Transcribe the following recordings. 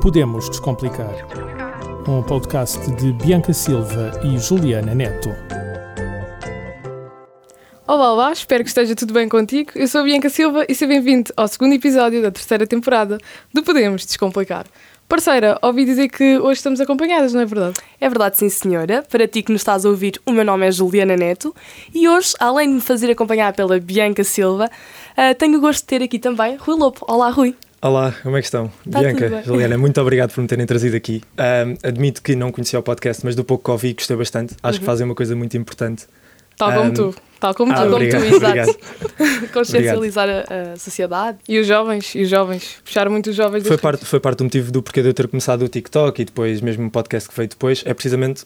Podemos Descomplicar. Um podcast de Bianca Silva e Juliana Neto. Olá, olá, espero que esteja tudo bem contigo. Eu sou a Bianca Silva e seja bem-vindo ao segundo episódio da terceira temporada do Podemos Descomplicar. Parceira, ouvi dizer que hoje estamos acompanhadas, não é verdade? É verdade, sim, senhora. Para ti que nos estás a ouvir, o meu nome é Juliana Neto e hoje, além de me fazer acompanhar pela Bianca Silva, uh, tenho o gosto de ter aqui também Rui Lopo. Olá, Rui. Olá, como é que estão? Tá Bianca, Juliana, muito obrigado por me terem trazido aqui. Um, admito que não conhecia o podcast, mas do pouco que ouvi gostei bastante. Acho uhum. que fazem uma coisa muito importante. Tal como um, tu. Tal como ah, tu. Obrigado, como tu, exato. Consciencializar a, a, sociedade. E os jovens, e os jovens. Puxar muito os jovens. Foi parte, foi parte do motivo do porquê de eu ter começado o TikTok e depois mesmo o podcast que veio depois. É precisamente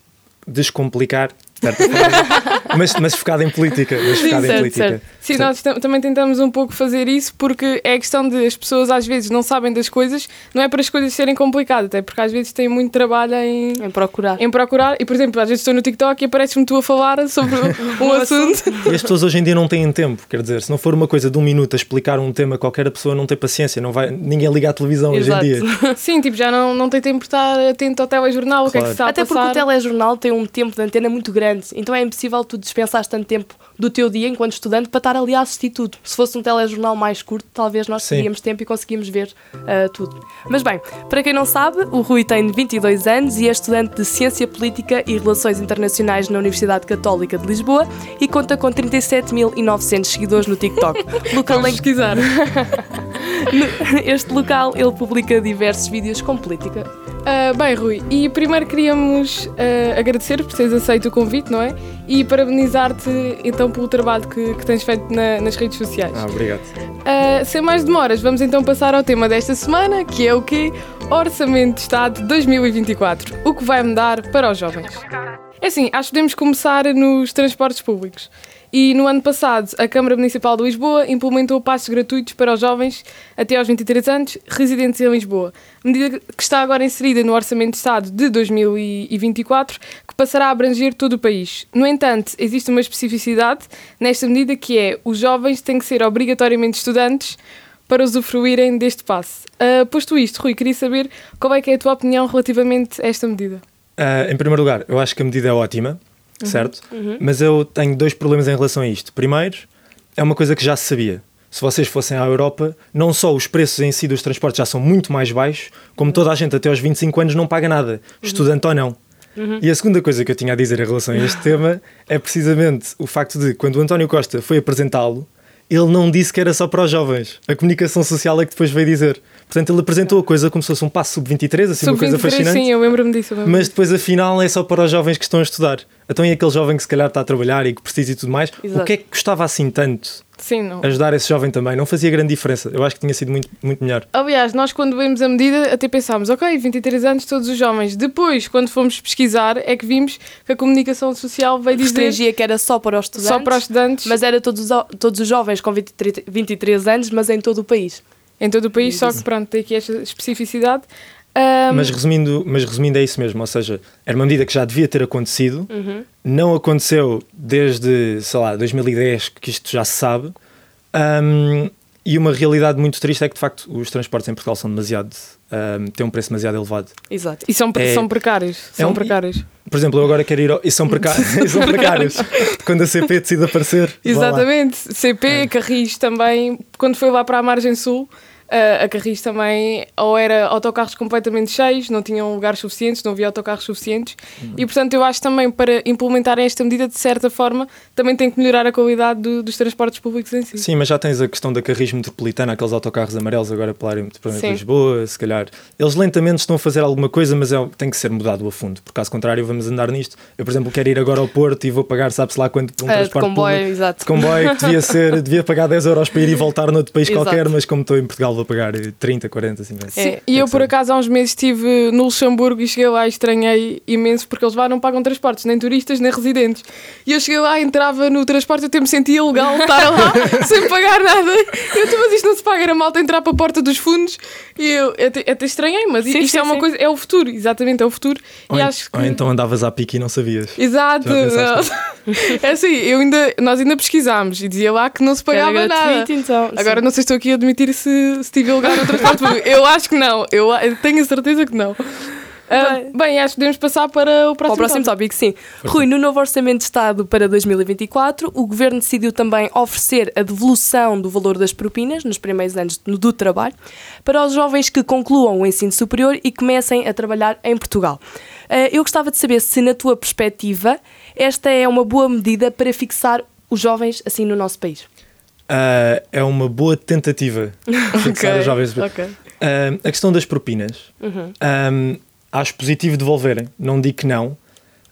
descomplicar mas, mas focado em política. Mas Sim, focado certo, em política. Certo. Sim, nós também tentamos um pouco fazer isso porque é a questão de as pessoas às vezes não sabem das coisas, não é para as coisas serem complicadas, até porque às vezes têm muito trabalho em, em procurar. Em procurar. E, por exemplo, às vezes estou no TikTok e aparece-me tu a falar sobre um assunto. E as pessoas hoje em dia não têm tempo, quer dizer, se não for uma coisa de um minuto a explicar um tema qualquer, a pessoa não tem paciência, não vai, ninguém liga à televisão Exato. hoje em dia. Sim, tipo, já não, não tem tempo de estar atento ao telejornal, claro. o que é que se está Até a porque o telejornal tem um tempo de antena muito grande, então é impossível tu dispensares tanto tempo do teu dia enquanto estudante para estar ali a assistir tudo. Se fosse um telejornal mais curto, talvez nós teríamos tempo e conseguíamos ver uh, tudo. Mas bem, para quem não sabe, o Rui tem 22 anos e é estudante de Ciência Política e Relações Internacionais na Universidade Católica de Lisboa e conta com 37.900 seguidores no TikTok. Local Vamos pesquisar. este local ele publica diversos vídeos com política. Uh, bem, Rui, e primeiro queríamos uh, agradecer por teres aceito o convite, não é? E parabenizar-te então pelo trabalho que, que tens feito na, nas redes sociais. Ah, obrigado. Uh, sem mais demoras, vamos então passar ao tema desta semana, que é o quê? Orçamento de Estado 2024. O que vai mudar para os jovens? É assim, acho que podemos começar nos transportes públicos. E no ano passado, a Câmara Municipal de Lisboa implementou passos gratuitos para os jovens até aos 23 anos residentes em Lisboa, medida que está agora inserida no Orçamento de Estado de 2024, que passará a abranger todo o país. No entanto, existe uma especificidade nesta medida que é os jovens têm que ser obrigatoriamente estudantes para usufruírem deste passe. Uh, posto isto, Rui, queria saber qual é, é a tua opinião relativamente a esta medida. Uh, em primeiro lugar, eu acho que a medida é ótima uhum. certo? Uhum. Mas eu tenho dois problemas em relação a isto. Primeiro, é uma coisa que já se sabia. Se vocês fossem à Europa, não só os preços em si dos transportes já são muito mais baixos, como toda a gente até aos 25 anos não paga nada, uhum. estudante ou não. Uhum. E a segunda coisa que eu tinha a dizer em relação a este tema é precisamente o facto de, quando o António Costa foi apresentá-lo, ele não disse que era só para os jovens. A comunicação social é que depois veio dizer. Portanto, ele apresentou a coisa como se fosse um passo sub-23, assim, sub uma coisa fascinante. Sim, eu lembro-me disso. Lembro mas depois, afinal, é só para os jovens que estão a estudar. Então, e aquele jovem que se calhar está a trabalhar e que precisa e tudo mais, Exato. o que é que custava assim tanto Sim, não. ajudar esse jovem também. Não fazia grande diferença. Eu acho que tinha sido muito, muito melhor. Aliás, nós quando vimos a medida até pensámos, ok, 23 anos todos os jovens. Depois, quando fomos pesquisar, é que vimos que a comunicação social veio dizer... Restringia que era só para os estudantes. Só para os estudantes. Mas era todos, todos os jovens com 23, 23 anos, mas em todo o país. Em todo o país, só que pronto, tem aqui esta especificidade. Um... Mas, resumindo, mas resumindo, é isso mesmo. Ou seja, era uma medida que já devia ter acontecido, uhum. não aconteceu desde, sei lá, 2010, que isto já se sabe. Um, e uma realidade muito triste é que, de facto, os transportes em Portugal são demasiado. Um, têm um preço demasiado elevado. Exato. E são, é, são precários. São é um, precários. Por exemplo, eu agora quero ir. Ao, e são, precários, são precários. quando a CP decide aparecer. Exatamente. CP, é. Carris também, quando foi lá para a Margem Sul Uh, a Carris também, ou era autocarros completamente cheios, não tinham lugares suficientes, não havia autocarros suficientes, uhum. e portanto eu acho também para implementar esta medida, de certa forma, também tem que melhorar a qualidade do, dos transportes públicos em si. Sim, mas já tens a questão da Carris metropolitana, aqueles autocarros amarelos agora pela área metropolitana de Lisboa, se calhar. Eles lentamente estão a fazer alguma coisa, mas é, tem que ser mudado a fundo, porque caso contrário vamos andar nisto. Eu, por exemplo, quero ir agora ao Porto e vou pagar, sabe-se lá quanto, um uh, transporte de comboio, público. Exato. De comboio, que devia, ser, devia pagar 10 euros para ir e voltar noutro país qualquer, mas como estou em Portugal vou pagar 30, 40, 50. Sim, é, e eu por acaso há uns meses estive no Luxemburgo e cheguei lá e estranhei imenso porque eles lá não pagam transportes, nem turistas, nem residentes. E eu cheguei lá, entrava no transporte, eu até me sentia ilegal estar lá sem pagar nada. Eu disse, mas isto não se paga, era malta entrar para a porta dos fundos e eu até, até estranhei, mas sim, isto sim, é uma sim. coisa, é o futuro, exatamente, é o futuro. Ou, e acho que... ou então andavas à pique e não sabias. Exato. É assim, eu ainda, nós ainda pesquisámos e dizia lá que não se pagava nada. Então, Agora não sei se estou aqui a admitir se, se divulgar o transporte público. Eu acho que não, eu tenho a certeza que não. Uh, bem, acho que podemos passar para o próximo, para o próximo tópico. sim. Rui, no novo Orçamento de Estado para 2024, o Governo decidiu também oferecer a devolução do valor das propinas nos primeiros anos do trabalho para os jovens que concluam o ensino superior e comecem a trabalhar em Portugal. Uh, eu gostava de saber se, na tua perspectiva, esta é uma boa medida para fixar os jovens assim no nosso país. Uh, é uma boa tentativa de fixar okay, os jovens. Okay. Uh, a questão das propinas. Uhum. Um, acho positivo devolverem, não digo que não,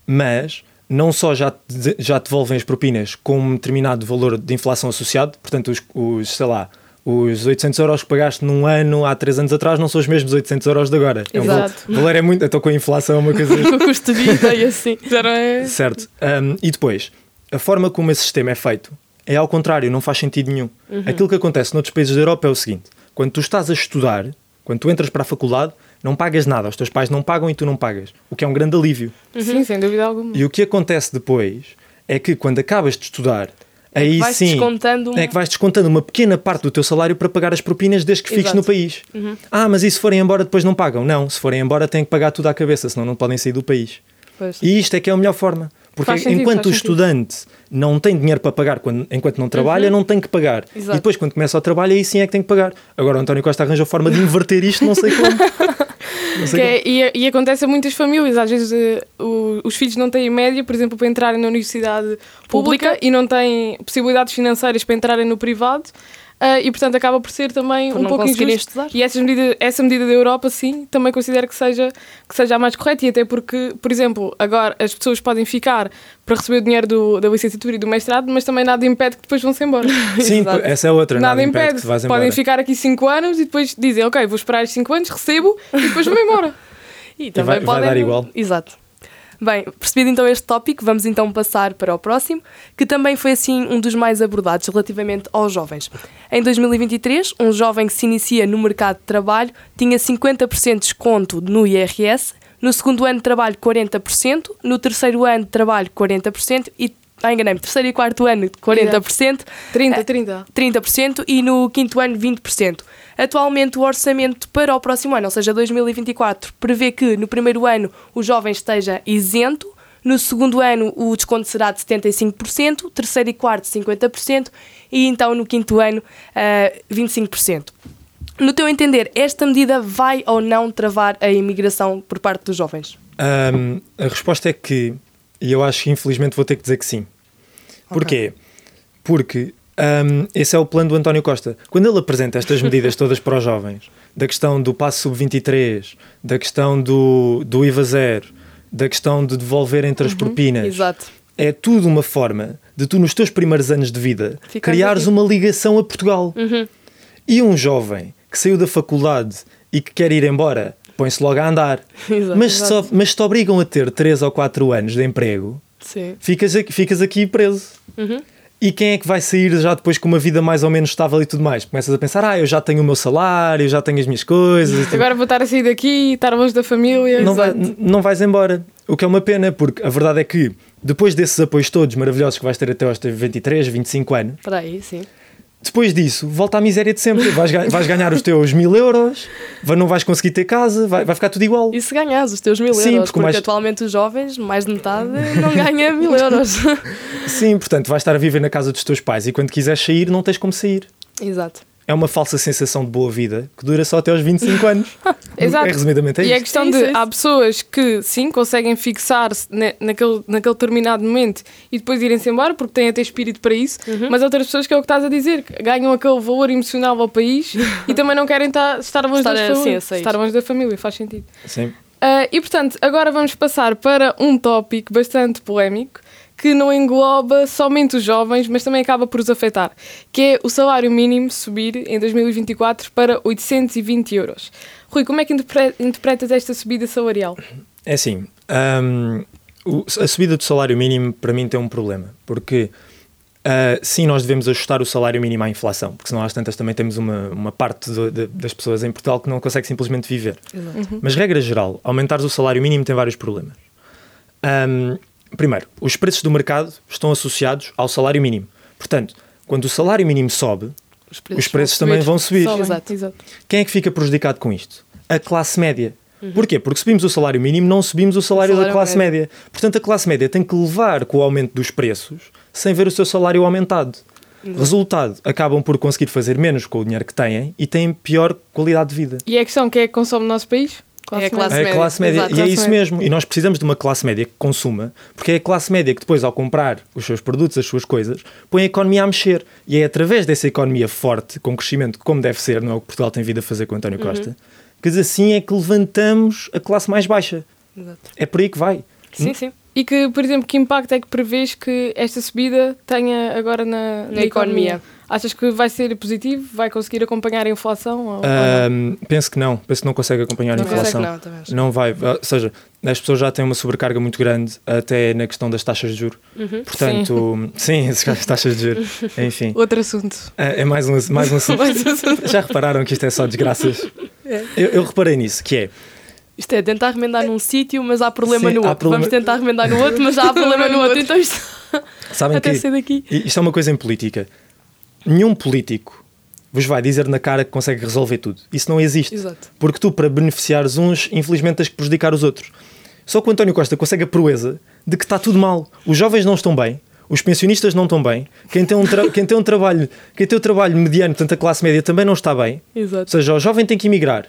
mas não só já, já devolvem as propinas com um determinado valor de inflação associado, portanto, os, os sei lá, os 800 euros que pagaste num ano há 3 anos atrás não são os mesmos 800 euros de agora. Exato. É um valor, o valor é muito. Estou com a inflação, é uma coisa. o custo de vida e assim. Já não é. Certo. Um, e depois, a forma como esse sistema é feito é ao contrário, não faz sentido nenhum. Uhum. Aquilo que acontece noutros países da Europa é o seguinte: quando tu estás a estudar, quando tu entras para a faculdade, não pagas nada, os teus pais não pagam e tu não pagas, o que é um grande alívio. Uhum. Sim, sem dúvida alguma. E o que acontece depois é que quando acabas de estudar, é aí vais sim descontando é que vais descontando uma pequena parte do teu salário para pagar as propinas desde que fiques Exato. no país. Uhum. Ah, mas e se forem embora depois não pagam? Não, se forem embora têm que pagar tudo à cabeça, senão não podem sair do país. Pois. E isto é que é a melhor forma. Porque sentido, enquanto o estudante sentido. não tem dinheiro para pagar quando, enquanto não trabalha, uhum. não tem que pagar. Exato. E depois, quando começa o trabalho, aí sim é que tem que pagar. Agora o António Costa arranja a forma de inverter isto, não sei como. Não sei é, e, e, acontece a muitas famílias. Às vezes uh, o, os filhos não têm média, por exemplo, para entrarem na universidade pública, pública e não têm possibilidades financeiras para entrarem no privado. Uh, e portanto acaba por ser também por um pouco injusto. Estudar. E essa medida, essa medida da Europa, sim, também considero que seja, que seja a mais correta. E até porque, por exemplo, agora as pessoas podem ficar para receber o dinheiro do, da licenciatura e do mestrado, mas também nada impede que depois vão-se embora. Sim, essa é outra. Nada, nada impede. impede que podem ficar aqui 5 anos e depois dizem, ok, vou esperar 5 anos, recebo e depois vou-me embora. e também e vai, podem... vai dar igual. Exato. Bem, percebido então este tópico, vamos então passar para o próximo, que também foi assim um dos mais abordados relativamente aos jovens. Em 2023, um jovem que se inicia no mercado de trabalho tinha 50% de desconto no IRS, no segundo ano de trabalho 40%, no terceiro ano de trabalho 40% e ah, enganei-me, terceiro e quarto ano 40%, 30, 30. 30% e no quinto ano 20%. Atualmente, o orçamento para o próximo ano, ou seja, 2024, prevê que no primeiro ano o jovem esteja isento, no segundo ano o desconto será de 75%, terceiro e quarto 50% e então no quinto ano uh, 25%. No teu entender, esta medida vai ou não travar a imigração por parte dos jovens? Um, a resposta é que, e eu acho que infelizmente vou ter que dizer que sim. Porquê? Okay. Porque um, esse é o plano do António Costa. Quando ele apresenta estas medidas todas para os jovens, da questão do passo sub-23, da questão do, do IVA zero, da questão de devolver entre as uhum, propinas, exato. é tudo uma forma de tu, nos teus primeiros anos de vida, Ficas criares aqui. uma ligação a Portugal. Uhum. E um jovem que saiu da faculdade e que quer ir embora, põe-se logo a andar. Exato, mas, Só, mas te obrigam a ter 3 ou 4 anos de emprego, Sim. Ficas, aqui, ficas aqui preso. Uhum. E quem é que vai sair já depois com uma vida mais ou menos estável e tudo mais? Começas a pensar, ah, eu já tenho o meu salário, eu já tenho as minhas coisas. Agora vou estar a sair daqui, estar longe da família. Não, vai, não vais embora. O que é uma pena, porque a verdade é que depois desses apoios todos maravilhosos que vais ter até aos 23, 25 anos. Para aí, sim. Depois disso, volta à miséria de sempre. Vais, vais ganhar os teus mil euros, não vais conseguir ter casa, vai, vai ficar tudo igual. E se ganhas os teus mil Sim, euros? Porque, mais... atualmente os jovens, mais de metade, não ganha mil euros. Sim, portanto, vais estar a viver na casa dos teus pais e quando quiseres sair, não tens como sair. Exato é uma falsa sensação de boa vida que dura só até aos 25 anos. Exato. É, resumidamente é E a questão de, há pessoas que sim, conseguem fixar-se naquele, naquele determinado momento e depois irem-se embora porque têm até espírito para isso, uhum. mas outras pessoas que é o que estás a dizer, ganham aquele valor emocional ao país e também não querem estar, estar longe estar, da família. Sim, estar longe da família, faz sentido. Sim. Uh, e portanto, agora vamos passar para um tópico bastante polémico que não engloba somente os jovens, mas também acaba por os afetar, que é o salário mínimo subir em 2024 para 820 euros. Rui, como é que interpretas esta subida salarial? É assim, um, a subida do salário mínimo para mim tem um problema, porque Uh, sim, nós devemos ajustar o salário mínimo à inflação, porque senão às tantas também temos uma, uma parte de, de, das pessoas em Portugal que não consegue simplesmente viver. Uhum. Mas, regra geral, aumentares o salário mínimo tem vários problemas. Um, primeiro, os preços do mercado estão associados ao salário mínimo. Portanto, quando o salário mínimo sobe, os preços, os preços também vão subir. Exato. Exato. Quem é que fica prejudicado com isto? A classe média. Uhum. Porquê? Porque subimos o salário mínimo, não subimos o salário, o salário da classe média. média. Portanto, a classe média tem que levar com o aumento dos preços sem ver o seu salário aumentado. Uhum. Resultado, acabam por conseguir fazer menos com o dinheiro que têm e têm pior qualidade de vida. E é a questão, quem é que consome no nosso país? Classe é a classe média. É a classe média. Exato, e é isso média. mesmo. E nós precisamos de uma classe média que consuma, porque é a classe média que depois, ao comprar os seus produtos, as suas coisas, põe a economia a mexer. E é através dessa economia forte, com crescimento como deve ser, não é o que Portugal tem vindo a fazer com António uhum. Costa, que assim é que levantamos a classe mais baixa. Exato. É por aí que vai. Sim, sim. E que, por exemplo, que impacto é que prevês que esta subida tenha agora na, na, na economia? economia? Achas que vai ser positivo? Vai conseguir acompanhar a inflação? Ou, um, penso que não. Penso que não consegue acompanhar não a inflação. Não, não vai. Ou seja, as pessoas já têm uma sobrecarga muito grande até na questão das taxas de juros. Uhum. Portanto, sim, sim as taxas de juros. Enfim. Outro assunto. É, é mais, um, mais um assunto. já repararam que isto é só desgraças? É. Eu, eu reparei nisso, que é isto é tentar remendar num sítio, mas há problema Sim, no há outro. Problema... Vamos tentar remendar no outro, mas já há problema no outro. Então isto. Sabem Até que sair daqui. Isto é uma coisa em política. Nenhum político vos vai dizer na cara que consegue resolver tudo. Isso não existe. Exato. Porque tu, para beneficiares uns, infelizmente tens que prejudicar os outros. Só que o António Costa consegue a proeza de que está tudo mal. Os jovens não estão bem, os pensionistas não estão bem, quem tem um, quem tem um trabalho, quem tem um trabalho mediano, portanto a classe média também não está bem. Exato. Ou seja, o jovem tem que emigrar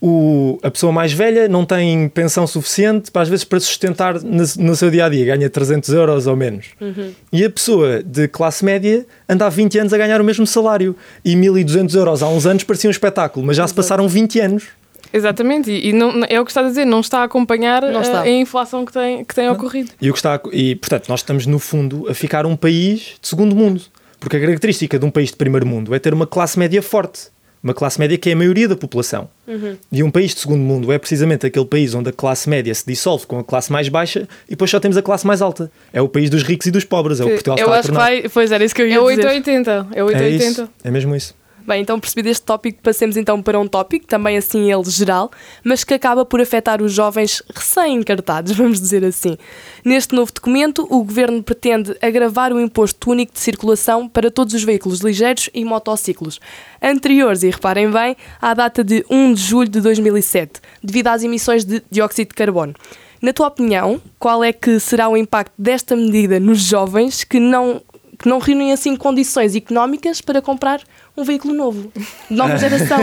o, a pessoa mais velha não tem pensão suficiente para às vezes para sustentar no, no seu dia a dia, ganha 300 euros ou menos. Uhum. E a pessoa de classe média anda há 20 anos a ganhar o mesmo salário e 1200 euros há uns anos parecia um espetáculo, mas já Exato. se passaram 20 anos. Exatamente, e, não, é o que está a dizer, não está a acompanhar está. A, a, inflação que tem, que tem ocorrido. E, o que está e, portanto, nós estamos, no fundo, a ficar um país de segundo mundo. Porque a característica de um país de primeiro mundo é ter uma classe média forte uma classe média que é a maioria da população. Uhum. E um país de segundo mundo é precisamente aquele país onde a classe média se dissolve com a classe mais baixa e depois só temos a classe mais alta. É o país dos ricos e dos pobres, é o Portugal Eu acho que vai, pois era isso que eu ia é dizer. 880, é 880. É, isso, é mesmo isso. Bem, então percebido este tópico, passemos então para um tópico, também assim ele geral, mas que acaba por afetar os jovens recém-encartados, vamos dizer assim. Neste novo documento, o Governo pretende agravar o imposto único de circulação para todos os veículos ligeiros e motociclos, anteriores, e reparem bem, à data de 1 de julho de 2007, devido às emissões de dióxido de carbono. Na tua opinião, qual é que será o impacto desta medida nos jovens que não que não reúnem assim condições económicas para comprar um veículo novo, de nova geração.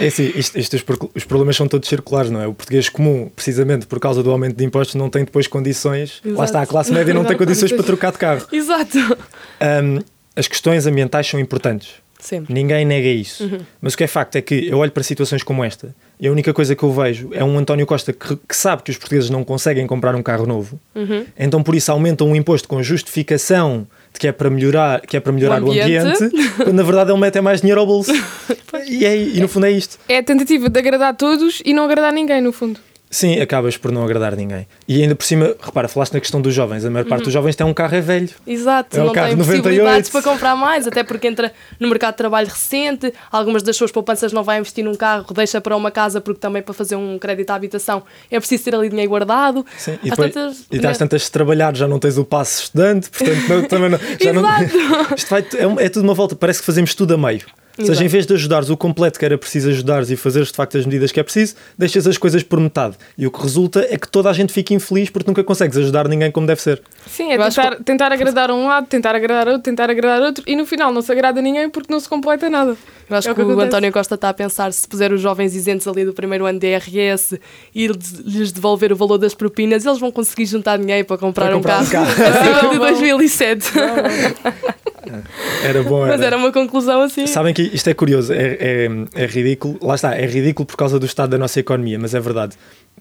É assim, isto, isto, os, problemas são todos circulares, não é? O português comum, precisamente por causa do aumento de impostos, não tem depois condições. Exato. Lá está, a classe média não tem condições para trocar de carro. Exato. Um, as questões ambientais são importantes. Sempre. Ninguém nega isso. Uhum. Mas o que é facto é que eu olho para situações como esta e a única coisa que eu vejo é um António Costa que, que sabe que os portugueses não conseguem comprar um carro novo, uhum. então por isso aumentam um imposto com justificação que é para melhorar, que é para melhorar o ambiente, o ambiente quando na verdade ele mete mais dinheiro ao bolso. e, é, e no fundo é isto. É a tentativa de agradar todos e não agradar ninguém, no fundo. Sim, acabas por não agradar ninguém. E ainda por cima, repara, falaste na questão dos jovens. A maior parte uhum. dos jovens tem um carro é velho. Exato, é um não carro tem 98. possibilidades para comprar mais, até porque entra no mercado de trabalho recente, algumas das suas poupanças não vai investir num carro, deixa para uma casa, porque também para fazer um crédito à habitação é preciso ter ali dinheiro guardado. Sim, e, depois, tantas, e às tantas de trabalhar, já não tens o passo estudante, portanto não, também não, já não, isto vai, é, é tudo uma volta, parece que fazemos tudo a meio. Ou seja, em vez de ajudares o completo que era preciso ajudares e fazeres de facto as medidas que é preciso, deixas as coisas por metade. E o que resulta é que toda a gente fica infeliz porque nunca consegues ajudar ninguém como deve ser. Sim, é tentar, que... tentar agradar um lado, tentar agradar outro, tentar agradar outro e no final não se agrada a ninguém porque não se completa nada. Eu acho é que, que o António Costa está a pensar se puser os jovens isentos ali do primeiro ano de IRS e lhes devolver o valor das propinas, eles vão conseguir juntar dinheiro para comprar, para comprar um carro, um carro. acima de 2007. Não, não. Era bom. Era. Mas era uma conclusão assim. Sabem que isto é curioso, é, é, é ridículo. Lá está, é ridículo por causa do estado da nossa economia, mas é verdade.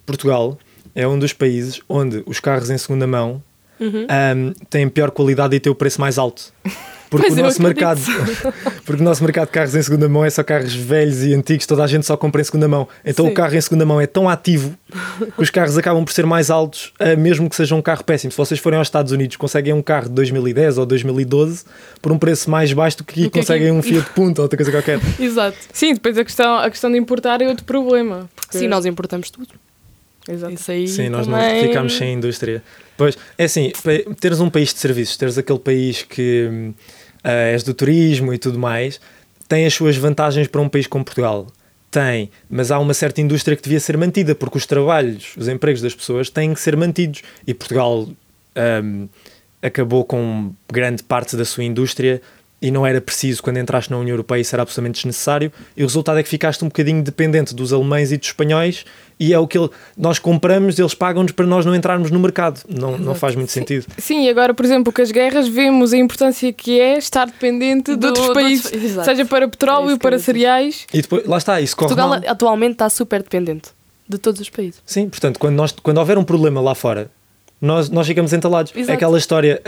Portugal é um dos países onde os carros em segunda mão uhum. um, têm pior qualidade e têm o preço mais alto. Porque o nosso mercado, porque o nosso mercado de carros em segunda mão é só carros velhos e antigos, toda a gente só compra em segunda mão. Então Sim. o carro em segunda mão é tão ativo que os carros acabam por ser mais altos, eh, mesmo que seja um carro péssimo. Se vocês forem aos Estados Unidos, conseguem um carro de 2010 ou 2012 por um preço mais baixo do que aqui conseguem um Fiat Punto ou outra coisa qualquer. Exato. Sim, depois a questão, a questão de importar é outro problema. Porque... Sim, nós importamos tudo. Exato. Isso aí Sim, nós também... não ficamos sem indústria. Pois, é assim, teres um país de serviços, teres aquele país que uh, és do turismo e tudo mais, tem as suas vantagens para um país como Portugal. Tem, mas há uma certa indústria que devia ser mantida, porque os trabalhos, os empregos das pessoas têm que ser mantidos. E Portugal um, acabou com grande parte da sua indústria e não era preciso quando entraste na União Europeia, isso era absolutamente desnecessário. E o resultado é que ficaste um bocadinho dependente dos alemães e dos espanhóis, e é o que ele, nós compramos, eles pagam-nos para nós não entrarmos no mercado. Não, não faz muito sim, sentido. Sim, e agora, por exemplo, com as guerras, vemos a importância que é estar dependente do, de outros países, do, seja para petróleo, é para cereais. E depois, lá está, isso corre Portugal mal. atualmente está super dependente de todos os países. Sim, portanto, quando, nós, quando houver um problema lá fora, nós, nós ficamos entalados. É Exato. aquela história,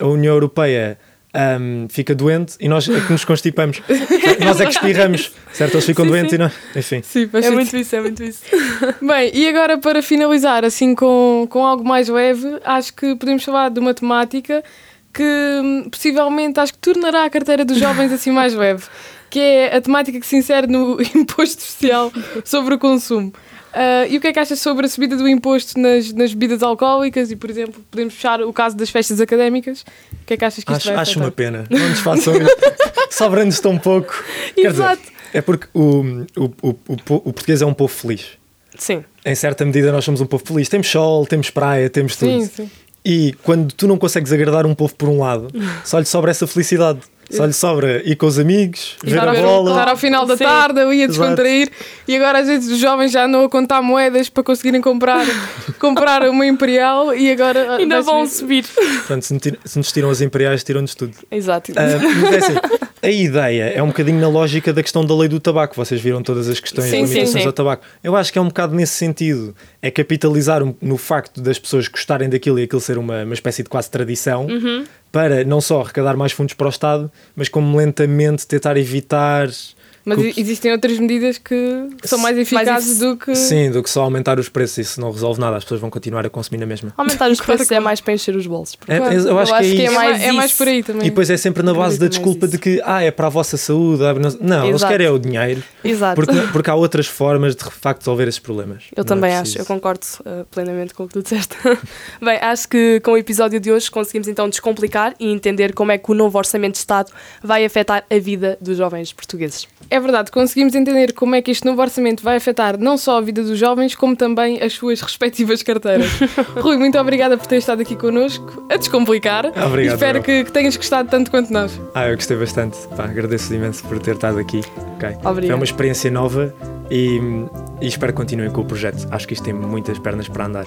um, a União Europeia um, fica doente e nós é que nos constipamos. nós é que espirramos, certo? Eles ficam Sim, doentes sim. e nós. Enfim. Sim, É muito isso, é muito isso. Bem, e agora para finalizar, assim com, com algo mais leve, acho que podemos falar de uma temática que hum, possivelmente acho que tornará a carteira dos jovens assim mais leve, que é a temática que se insere no imposto social sobre o consumo. Ah, e o que é que achas sobre a subida do imposto nas, nas bebidas alcoólicas e, por exemplo, podemos fechar o caso das festas académicas? O que é que achas que isto Acho, vai acho uma pena. Não nos façam isso. Sobra-nos tão pouco. Quer dizer, Exato. é porque o, o, o, o português é um povo feliz. Sim. Em certa medida, nós somos um povo feliz. Temos sol, temos praia, temos tudo. Sim, sim. E quando tu não consegues agradar um povo por um lado, só lhe sobra essa felicidade. Só lhe sobra ir com os amigos, ver Estar a ao- bola. estar ao final da Sim. tarde ali a Exato. descontrair e agora às vezes os jovens já andam a contar moedas para conseguirem comprar, comprar uma Imperial e agora Ainda vão subir. Portanto, se, nos tiram as imperiais, tiram-nos tudo. Exato. Ah, mas é assim, a ideia é um bocadinho na lógica da questão da lei do tabaco. Vocês viram todas as questões Sim, de sim, limitações sim. ao tabaco. Eu acho que é um bocado nesse sentido. É capitalizar no facto das pessoas gostarem daquilo e aquilo ser uma, uma espécie de quase tradição Uhum. para não só arrecadar mais fundos para o Estado, mas como lentamente tentar evitar. Mas que existem outras medidas que são mais eficazes efic- do que. Sim, do que só aumentar os preços. Isso não resolve nada. As pessoas vão continuar a consumir na mesma. Aumentar os preços que é mais para encher os bolsos. É, Claro, eu, acho que é que é isso. É mais mais, é mais por aí também. E depois é sempre na base da mais desculpa isso. de que ah, é para a vossa saúde. não- eles querem é o dinheiro. Exato. Porque, porque há outras formas de de facto resolver esses problemas. Eu Não é também acho, eu concordo uh, plenamente com o que tu disseste. Bem, acho que com o episódio de hoje conseguimos então descomplicar e entender como é que o novo Orçamento de Estado vai afetar a vida dos jovens portugueses. É verdade, conseguimos entender como é que este novo orçamento vai afetar não só a vida dos jovens, como também as suas respectivas carteiras. Rui, muito obrigada por ter estado aqui connosco a descomplicar. Obrigado, e espero eu. que, que tenhas gostado tanto quanto nós. Ah, eu gostei bastante. Pá, agradeço imenso por ter estado aqui. Ok. Obrigado. É uma experiência nova e, e espero que continuem com o projeto. Acho que isto tem muitas pernas para andar.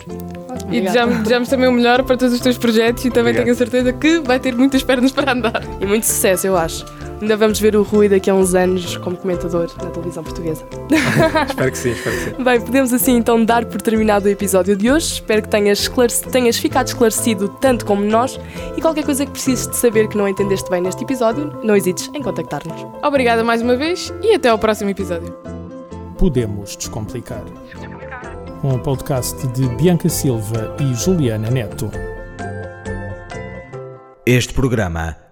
E desejamos, desejamos também o melhor para todos os teus projetos e também Obrigado. tenho a certeza que vai ter muitas pernas para andar. E muito sucesso, eu acho. Ainda vamos ver o Rui daqui a uns anos como comentador na televisão portuguesa. espero que sim, espero que sim. Bem, podemos assim então dar por terminado o episódio de hoje. Espero que tenhas, tenhas ficado esclarecido tanto como nós e qualquer coisa que precises de saber que não entendeste bem neste episódio, não hesites em contactar-nos. Obrigada mais uma vez e até ao próximo episódio. Podemos Descomplicar. Um podcast de Bianca Silva e Juliana Neto. Este programa